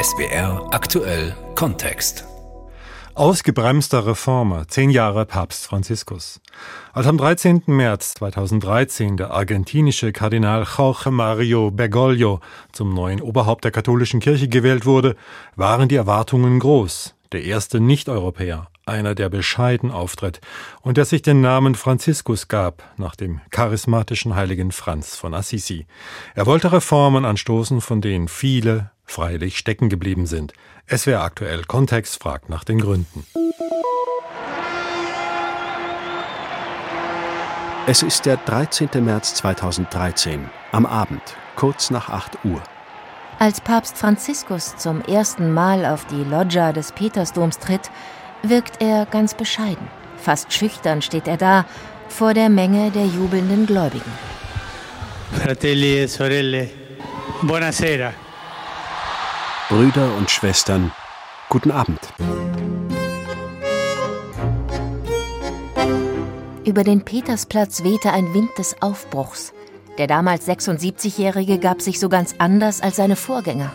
SBR aktuell Kontext. Ausgebremster Reformer, zehn Jahre Papst Franziskus. Als am 13. März 2013 der argentinische Kardinal Jorge Mario Bergoglio zum neuen Oberhaupt der katholischen Kirche gewählt wurde, waren die Erwartungen groß. Der erste Nicht-Europäer, einer, der bescheiden auftritt und der sich den Namen Franziskus gab, nach dem charismatischen heiligen Franz von Assisi. Er wollte Reformen anstoßen, von denen viele freilich stecken geblieben sind. Es wäre aktuell Kontext fragt nach den Gründen. Es ist der 13. März 2013, am Abend, kurz nach 8 Uhr. Als Papst Franziskus zum ersten Mal auf die Loggia des Petersdoms tritt, wirkt er ganz bescheiden. Fast schüchtern steht er da vor der Menge der jubelnden Gläubigen. Fratelli e sorelle, buonasera. Brüder und Schwestern, guten Abend. Über den Petersplatz wehte ein Wind des Aufbruchs. Der damals 76-Jährige gab sich so ganz anders als seine Vorgänger.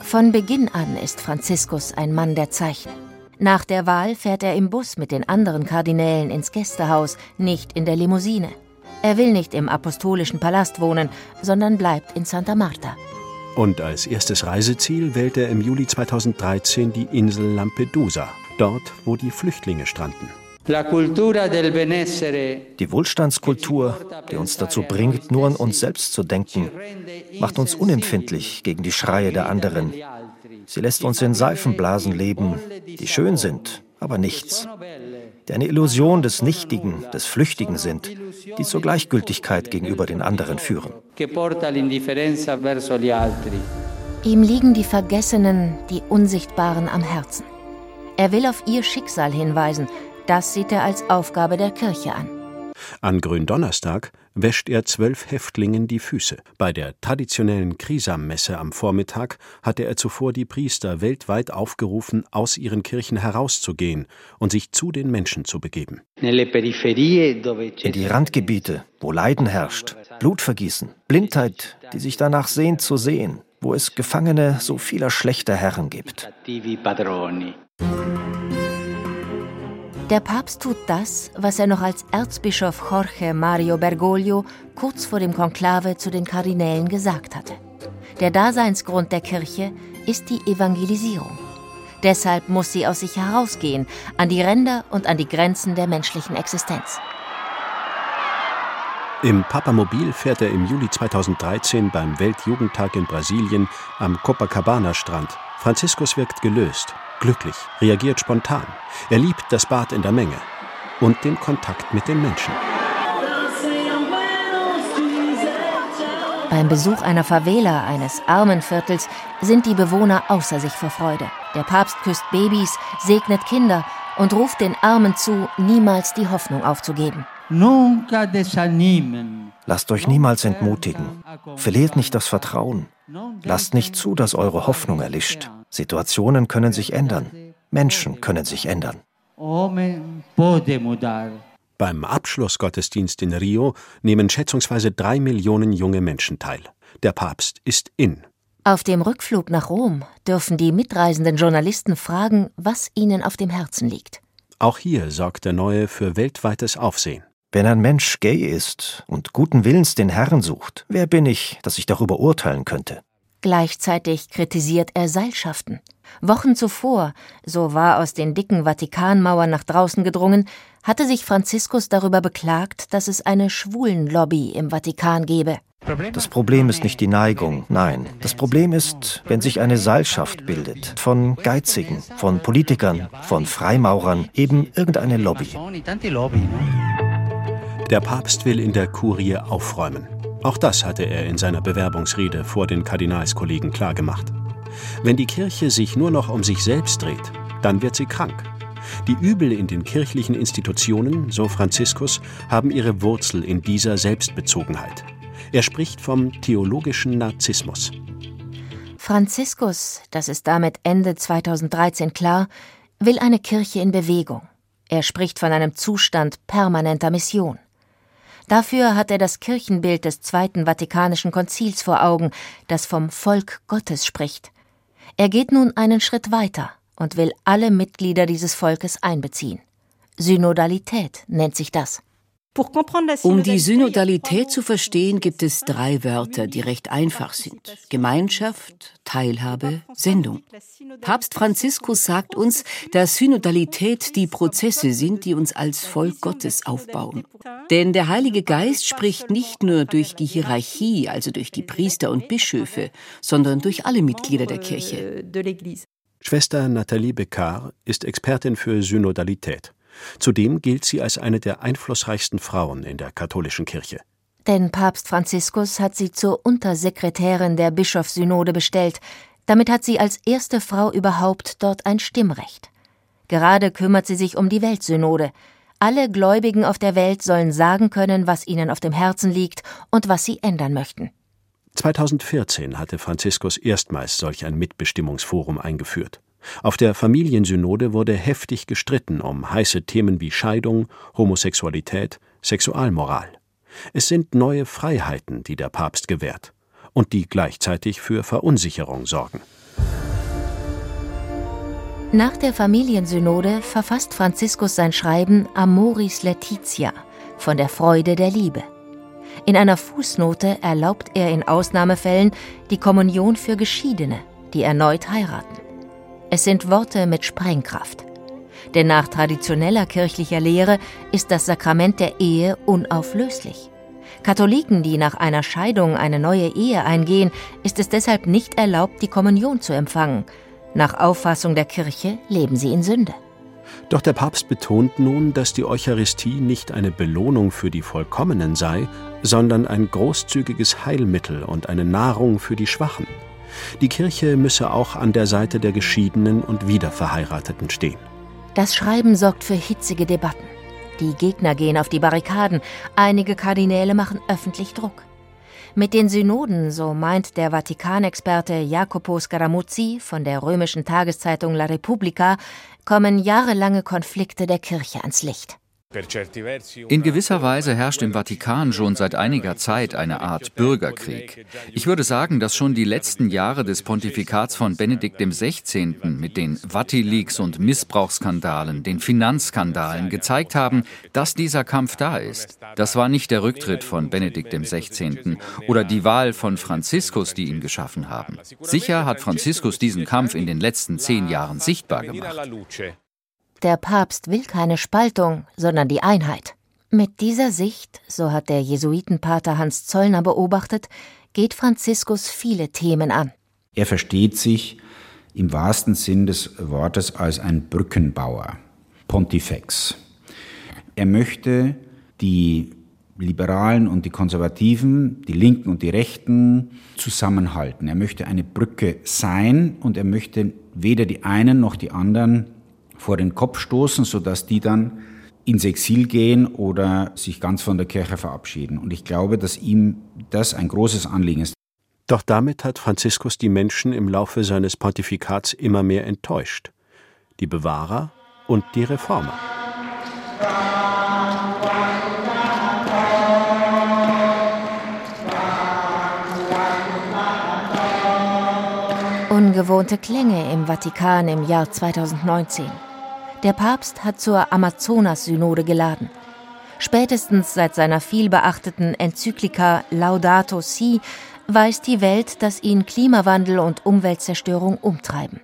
Von Beginn an ist Franziskus ein Mann der Zeichen. Nach der Wahl fährt er im Bus mit den anderen Kardinälen ins Gästehaus, nicht in der Limousine. Er will nicht im apostolischen Palast wohnen, sondern bleibt in Santa Marta. Und als erstes Reiseziel wählt er im Juli 2013 die Insel Lampedusa, dort, wo die Flüchtlinge stranden. Die Wohlstandskultur, die uns dazu bringt, nur an uns selbst zu denken, macht uns unempfindlich gegen die Schreie der anderen. Sie lässt uns in Seifenblasen leben, die schön sind, aber nichts die eine Illusion des Nichtigen, des Flüchtigen sind, die zur Gleichgültigkeit gegenüber den anderen führen. Ihm liegen die Vergessenen, die Unsichtbaren am Herzen. Er will auf ihr Schicksal hinweisen, das sieht er als Aufgabe der Kirche an. An Gründonnerstag wäscht er zwölf Häftlingen die Füße. Bei der traditionellen Krisammesse am Vormittag hatte er zuvor die Priester weltweit aufgerufen, aus ihren Kirchen herauszugehen und sich zu den Menschen zu begeben. In die Randgebiete, wo Leiden herrscht, Blutvergießen, Blindheit, die sich danach sehnt zu sehen, wo es Gefangene so vieler schlechter Herren gibt. Der Papst tut das, was er noch als Erzbischof Jorge Mario Bergoglio kurz vor dem Konklave zu den Kardinälen gesagt hatte. Der Daseinsgrund der Kirche ist die Evangelisierung. Deshalb muss sie aus sich herausgehen, an die Ränder und an die Grenzen der menschlichen Existenz. Im Papamobil fährt er im Juli 2013 beim Weltjugendtag in Brasilien am Copacabana-Strand. Franziskus wirkt gelöst, glücklich, reagiert spontan. Er liebt das Bad in der Menge und den Kontakt mit den Menschen. Beim Besuch einer Favela, eines Armenviertels, sind die Bewohner außer sich vor Freude. Der Papst küsst Babys, segnet Kinder und ruft den Armen zu, niemals die Hoffnung aufzugeben. Lasst euch niemals entmutigen. Verliert nicht das Vertrauen. Lasst nicht zu, dass eure Hoffnung erlischt. Situationen können sich ändern. Menschen können sich ändern. Beim Abschlussgottesdienst in Rio nehmen schätzungsweise drei Millionen junge Menschen teil. Der Papst ist in. Auf dem Rückflug nach Rom dürfen die mitreisenden Journalisten fragen, was ihnen auf dem Herzen liegt. Auch hier sorgt der Neue für weltweites Aufsehen. Wenn ein Mensch gay ist und guten Willens den Herrn sucht, wer bin ich, dass ich darüber urteilen könnte? Gleichzeitig kritisiert er Seilschaften. Wochen zuvor, so war aus den dicken Vatikanmauern nach draußen gedrungen, hatte sich Franziskus darüber beklagt, dass es eine Schwulenlobby im Vatikan gebe. Das Problem ist nicht die Neigung, nein. Das Problem ist, wenn sich eine Seilschaft bildet von Geizigen, von Politikern, von Freimaurern, eben irgendeine Lobby. Der Papst will in der Kurie aufräumen. Auch das hatte er in seiner Bewerbungsrede vor den Kardinalskollegen klargemacht. Wenn die Kirche sich nur noch um sich selbst dreht, dann wird sie krank. Die Übel in den kirchlichen Institutionen, so Franziskus, haben ihre Wurzel in dieser Selbstbezogenheit. Er spricht vom theologischen Narzissmus. Franziskus, das ist damit Ende 2013 klar, will eine Kirche in Bewegung. Er spricht von einem Zustand permanenter Mission. Dafür hat er das Kirchenbild des Zweiten Vatikanischen Konzils vor Augen, das vom Volk Gottes spricht. Er geht nun einen Schritt weiter und will alle Mitglieder dieses Volkes einbeziehen. Synodalität nennt sich das. Um die Synodalität zu verstehen, gibt es drei Wörter, die recht einfach sind. Gemeinschaft, Teilhabe, Sendung. Papst Franziskus sagt uns, dass Synodalität die Prozesse sind, die uns als Volk Gottes aufbauen. Denn der Heilige Geist spricht nicht nur durch die Hierarchie, also durch die Priester und Bischöfe, sondern durch alle Mitglieder der Kirche. Schwester Nathalie Beccard ist Expertin für Synodalität. Zudem gilt sie als eine der einflussreichsten Frauen in der katholischen Kirche. Denn Papst Franziskus hat sie zur Untersekretärin der Bischofssynode bestellt. Damit hat sie als erste Frau überhaupt dort ein Stimmrecht. Gerade kümmert sie sich um die Weltsynode. Alle Gläubigen auf der Welt sollen sagen können, was ihnen auf dem Herzen liegt und was sie ändern möchten. 2014 hatte Franziskus erstmals solch ein Mitbestimmungsforum eingeführt. Auf der Familiensynode wurde heftig gestritten um heiße Themen wie Scheidung, Homosexualität, Sexualmoral. Es sind neue Freiheiten, die der Papst gewährt und die gleichzeitig für Verunsicherung sorgen. Nach der Familiensynode verfasst Franziskus sein Schreiben Amoris Laetitia von der Freude der Liebe. In einer Fußnote erlaubt er in Ausnahmefällen die Kommunion für Geschiedene, die erneut heiraten. Es sind Worte mit Sprengkraft. Denn nach traditioneller kirchlicher Lehre ist das Sakrament der Ehe unauflöslich. Katholiken, die nach einer Scheidung eine neue Ehe eingehen, ist es deshalb nicht erlaubt, die Kommunion zu empfangen. Nach Auffassung der Kirche leben sie in Sünde. Doch der Papst betont nun, dass die Eucharistie nicht eine Belohnung für die Vollkommenen sei, sondern ein großzügiges Heilmittel und eine Nahrung für die Schwachen. Die Kirche müsse auch an der Seite der Geschiedenen und Wiederverheirateten stehen. Das Schreiben sorgt für hitzige Debatten. Die Gegner gehen auf die Barrikaden, einige Kardinäle machen öffentlich Druck. Mit den Synoden, so meint der Vatikanexperte Jacopo Scaramuzzi von der römischen Tageszeitung La Repubblica, kommen jahrelange Konflikte der Kirche ans Licht. In gewisser Weise herrscht im Vatikan schon seit einiger Zeit eine Art Bürgerkrieg. Ich würde sagen, dass schon die letzten Jahre des Pontifikats von Benedikt XVI. mit den Vati-Leaks und Missbrauchsskandalen, den Finanzskandalen gezeigt haben, dass dieser Kampf da ist. Das war nicht der Rücktritt von Benedikt XVI. oder die Wahl von Franziskus, die ihn geschaffen haben. Sicher hat Franziskus diesen Kampf in den letzten zehn Jahren sichtbar gemacht. Der Papst will keine Spaltung, sondern die Einheit. Mit dieser Sicht, so hat der Jesuitenpater Hans Zollner beobachtet, geht Franziskus viele Themen an. Er versteht sich im wahrsten Sinn des Wortes als ein Brückenbauer, Pontifex. Er möchte die Liberalen und die Konservativen, die Linken und die Rechten zusammenhalten. Er möchte eine Brücke sein und er möchte weder die einen noch die anderen vor den Kopf stoßen, sodass die dann ins Exil gehen oder sich ganz von der Kirche verabschieden. Und ich glaube, dass ihm das ein großes Anliegen ist. Doch damit hat Franziskus die Menschen im Laufe seines Pontifikats immer mehr enttäuscht. Die Bewahrer und die Reformer. Ungewohnte Klänge im Vatikan im Jahr 2019. Der Papst hat zur Amazonas-Synode geladen. Spätestens seit seiner vielbeachteten Enzyklika Laudato Si weiß die Welt, dass ihn Klimawandel und Umweltzerstörung umtreiben.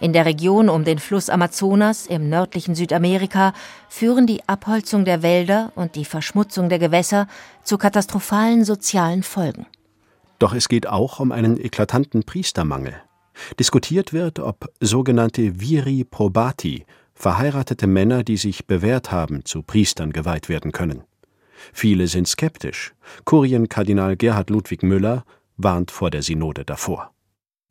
In der Region um den Fluss Amazonas im nördlichen Südamerika führen die Abholzung der Wälder und die Verschmutzung der Gewässer zu katastrophalen sozialen Folgen. Doch es geht auch um einen eklatanten Priestermangel. Diskutiert wird, ob sogenannte Viri probati, verheiratete Männer, die sich bewährt haben, zu Priestern geweiht werden können. Viele sind skeptisch. Kurienkardinal Gerhard Ludwig Müller warnt vor der Synode davor.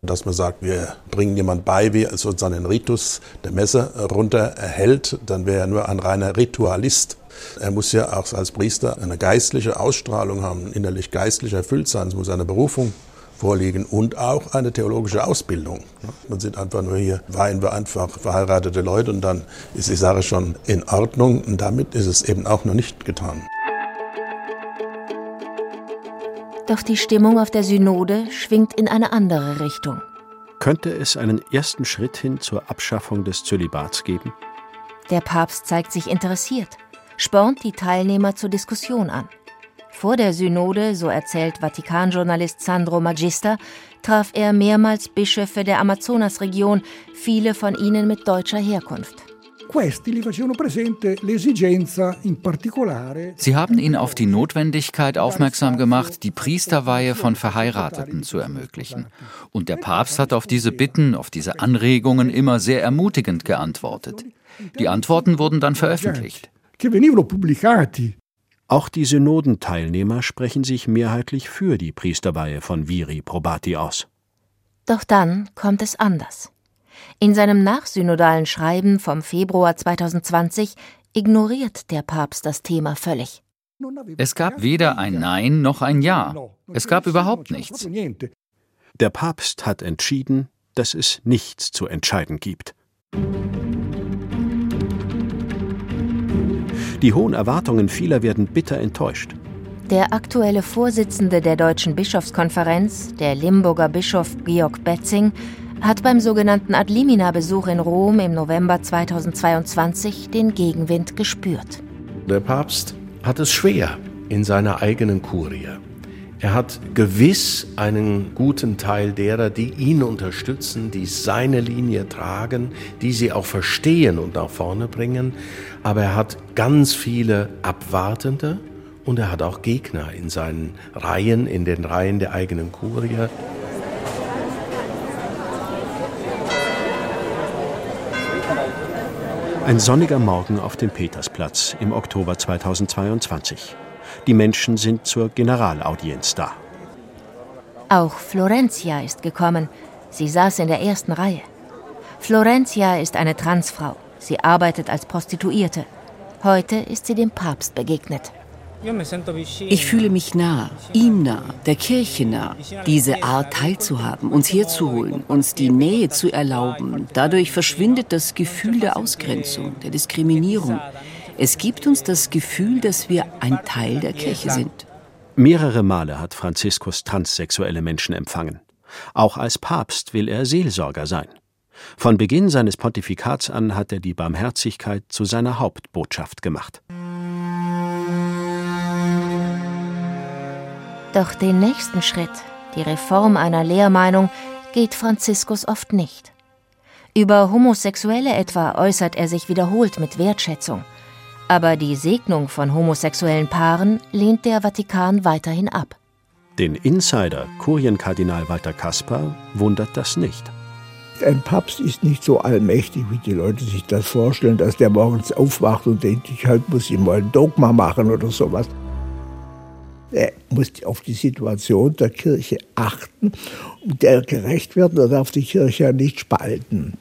Dass man sagt, wir bringen jemand bei, wie sozusagen einen Ritus der Messe runter erhält, dann wäre er nur ein reiner Ritualist. Er muss ja auch als Priester eine geistliche Ausstrahlung haben, innerlich geistlich erfüllt sein. Es muss eine Berufung vorliegen und auch eine theologische Ausbildung. Man sind einfach nur hier, weihen wir einfach verheiratete Leute und dann ist die Sache schon in Ordnung und damit ist es eben auch noch nicht getan. Doch die Stimmung auf der Synode schwingt in eine andere Richtung. Könnte es einen ersten Schritt hin zur Abschaffung des Zölibats geben? Der Papst zeigt sich interessiert, spornt die Teilnehmer zur Diskussion an. Vor der Synode, so erzählt Vatikanjournalist Sandro Magister, traf er mehrmals Bischöfe der Amazonasregion, viele von ihnen mit deutscher Herkunft. Sie haben ihn auf die Notwendigkeit aufmerksam gemacht, die Priesterweihe von Verheirateten zu ermöglichen. Und der Papst hat auf diese Bitten, auf diese Anregungen immer sehr ermutigend geantwortet. Die Antworten wurden dann veröffentlicht. Auch die Synodenteilnehmer sprechen sich mehrheitlich für die Priesterweihe von Viri Probati aus. Doch dann kommt es anders. In seinem nachsynodalen Schreiben vom Februar 2020 ignoriert der Papst das Thema völlig. Es gab weder ein Nein noch ein Ja. Es gab überhaupt nichts. Der Papst hat entschieden, dass es nichts zu entscheiden gibt. Die hohen Erwartungen vieler werden bitter enttäuscht. Der aktuelle Vorsitzende der Deutschen Bischofskonferenz, der Limburger Bischof Georg Betzing, hat beim sogenannten Adlimina-Besuch in Rom im November 2022 den Gegenwind gespürt. Der Papst hat es schwer in seiner eigenen Kurie. Er hat gewiss einen guten Teil derer, die ihn unterstützen, die seine Linie tragen, die sie auch verstehen und nach vorne bringen. Aber er hat ganz viele Abwartende und er hat auch Gegner in seinen Reihen, in den Reihen der eigenen Kurie. Ein sonniger Morgen auf dem Petersplatz im Oktober 2022. Die Menschen sind zur Generalaudienz da. Auch Florencia ist gekommen. Sie saß in der ersten Reihe. Florencia ist eine Transfrau. Sie arbeitet als Prostituierte. Heute ist sie dem Papst begegnet. Ich fühle mich nah, ihm nah, der Kirche nah, diese Art teilzuhaben, uns herzuholen, uns die Nähe zu erlauben. Dadurch verschwindet das Gefühl der Ausgrenzung, der Diskriminierung. Es gibt uns das Gefühl, dass wir ein Teil der Kirche sind. Mehrere Male hat Franziskus transsexuelle Menschen empfangen. Auch als Papst will er Seelsorger sein. Von Beginn seines Pontifikats an hat er die Barmherzigkeit zu seiner Hauptbotschaft gemacht. Doch den nächsten Schritt, die Reform einer Lehrmeinung, geht Franziskus oft nicht. Über Homosexuelle etwa äußert er sich wiederholt mit Wertschätzung. Aber die Segnung von homosexuellen Paaren lehnt der Vatikan weiterhin ab. Den Insider, Kurienkardinal Walter Kaspar, wundert das nicht. Ein Papst ist nicht so allmächtig, wie die Leute sich das vorstellen, dass der morgens aufwacht und denkt, ich halt muss ihm mal ein Dogma machen oder sowas. Er muss auf die Situation der Kirche achten und der gerecht werden. Er darf die Kirche ja nicht spalten.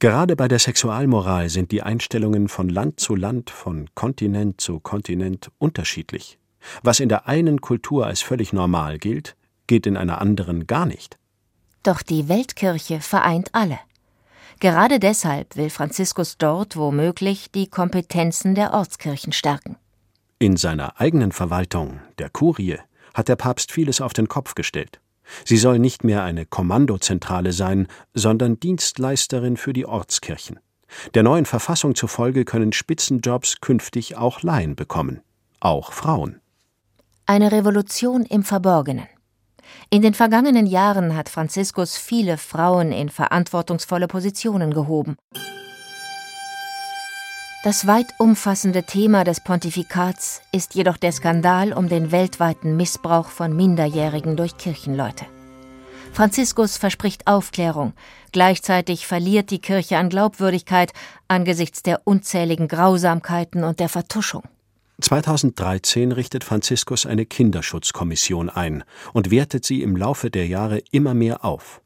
Gerade bei der Sexualmoral sind die Einstellungen von Land zu Land, von Kontinent zu Kontinent unterschiedlich. Was in der einen Kultur als völlig normal gilt, geht in einer anderen gar nicht. Doch die Weltkirche vereint alle. Gerade deshalb will Franziskus dort womöglich die Kompetenzen der Ortskirchen stärken. In seiner eigenen Verwaltung, der Kurie, hat der Papst vieles auf den Kopf gestellt. Sie soll nicht mehr eine Kommandozentrale sein, sondern Dienstleisterin für die Ortskirchen. Der neuen Verfassung zufolge können Spitzenjobs künftig auch Laien bekommen, auch Frauen. Eine Revolution im Verborgenen. In den vergangenen Jahren hat Franziskus viele Frauen in verantwortungsvolle Positionen gehoben. Das weit umfassende Thema des Pontifikats ist jedoch der Skandal um den weltweiten Missbrauch von Minderjährigen durch Kirchenleute. Franziskus verspricht Aufklärung, gleichzeitig verliert die Kirche an Glaubwürdigkeit angesichts der unzähligen Grausamkeiten und der Vertuschung. 2013 richtet Franziskus eine Kinderschutzkommission ein und wertet sie im Laufe der Jahre immer mehr auf.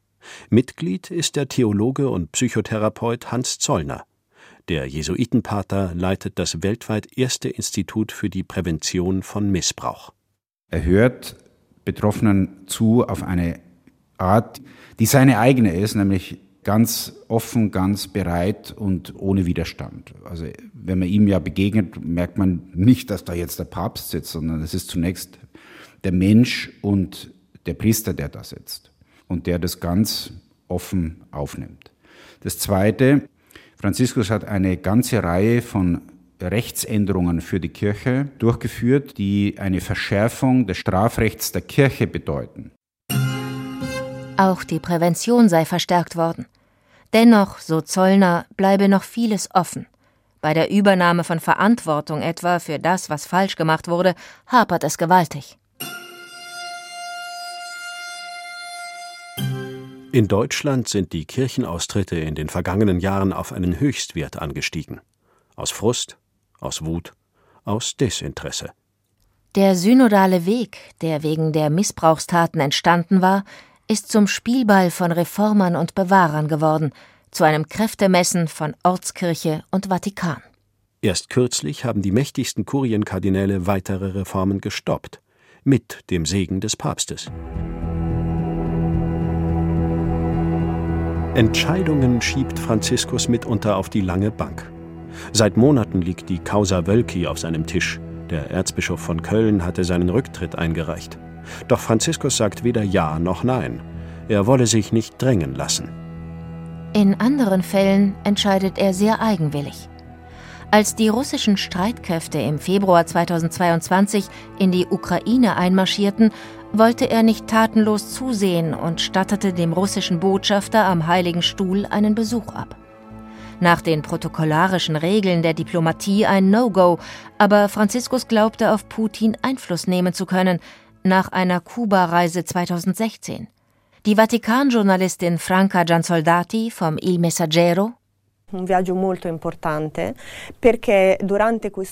Mitglied ist der Theologe und Psychotherapeut Hans Zollner. Der Jesuitenpater leitet das weltweit erste Institut für die Prävention von Missbrauch. Er hört Betroffenen zu auf eine Art, die seine eigene ist, nämlich ganz offen, ganz bereit und ohne Widerstand. Also wenn man ihm ja begegnet, merkt man nicht, dass da jetzt der Papst sitzt, sondern es ist zunächst der Mensch und der Priester, der da sitzt und der das ganz offen aufnimmt. Das Zweite, Franziskus hat eine ganze Reihe von Rechtsänderungen für die Kirche durchgeführt, die eine Verschärfung des Strafrechts der Kirche bedeuten. Auch die Prävention sei verstärkt worden. Dennoch, so Zollner, bleibe noch vieles offen. Bei der Übernahme von Verantwortung etwa für das, was falsch gemacht wurde, hapert es gewaltig. In Deutschland sind die Kirchenaustritte in den vergangenen Jahren auf einen Höchstwert angestiegen. Aus Frust, aus Wut, aus Desinteresse. Der synodale Weg, der wegen der Missbrauchstaten entstanden war, ist zum Spielball von Reformern und Bewahrern geworden, zu einem Kräftemessen von Ortskirche und Vatikan. Erst kürzlich haben die mächtigsten Kurienkardinäle weitere Reformen gestoppt, mit dem Segen des Papstes. Entscheidungen schiebt Franziskus mitunter auf die lange Bank. Seit Monaten liegt die Causa Wölki auf seinem Tisch. Der Erzbischof von Köln hatte seinen Rücktritt eingereicht. Doch Franziskus sagt weder Ja noch Nein. Er wolle sich nicht drängen lassen. In anderen Fällen entscheidet er sehr eigenwillig. Als die russischen Streitkräfte im Februar 2022 in die Ukraine einmarschierten, wollte er nicht tatenlos zusehen und stattete dem russischen Botschafter am Heiligen Stuhl einen Besuch ab. Nach den protokollarischen Regeln der Diplomatie ein No-Go, aber Franziskus glaubte auf Putin Einfluss nehmen zu können, nach einer Kuba-Reise 2016. Die Vatikan-Journalistin Franca Giansoldati vom Il Messaggero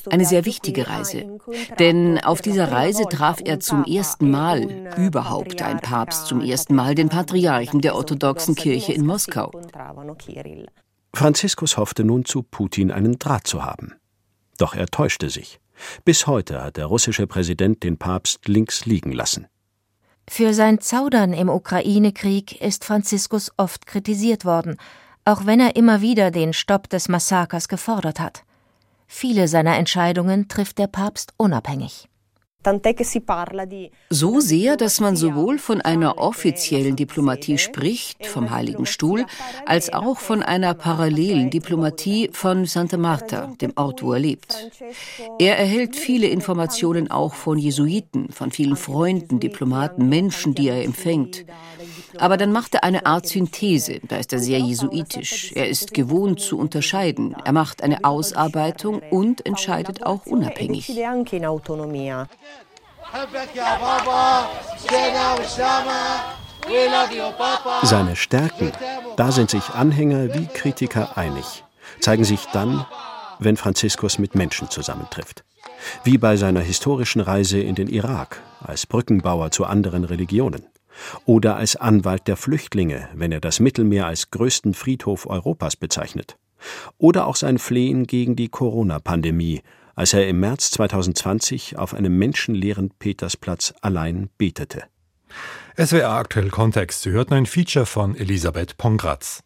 eine sehr wichtige Reise, denn auf dieser Reise traf er zum ersten Mal, überhaupt ein Papst zum ersten Mal, den Patriarchen der orthodoxen Kirche in Moskau. Franziskus hoffte nun zu Putin einen Draht zu haben. Doch er täuschte sich. Bis heute hat der russische Präsident den Papst links liegen lassen. Für sein Zaudern im Ukraine-Krieg ist Franziskus oft kritisiert worden, auch wenn er immer wieder den Stopp des Massakers gefordert hat. Viele seiner Entscheidungen trifft der Papst unabhängig. So sehr, dass man sowohl von einer offiziellen Diplomatie spricht, vom Heiligen Stuhl, als auch von einer parallelen Diplomatie von Santa Marta, dem Ort, wo er lebt. Er erhält viele Informationen auch von Jesuiten, von vielen Freunden, Diplomaten, Menschen, die er empfängt. Aber dann macht er eine Art Synthese, da ist er sehr jesuitisch. Er ist gewohnt zu unterscheiden. Er macht eine Ausarbeitung und entscheidet auch unabhängig. Seine Stärken, da sind sich Anhänger wie Kritiker einig, zeigen sich dann, wenn Franziskus mit Menschen zusammentrifft. Wie bei seiner historischen Reise in den Irak als Brückenbauer zu anderen Religionen. Oder als Anwalt der Flüchtlinge, wenn er das Mittelmeer als größten Friedhof Europas bezeichnet, oder auch sein Flehen gegen die Corona-Pandemie, als er im März 2020 auf einem menschenleeren Petersplatz allein betete. SWR aktuell Kontext. Sie hörten ein Feature von Elisabeth Pongratz.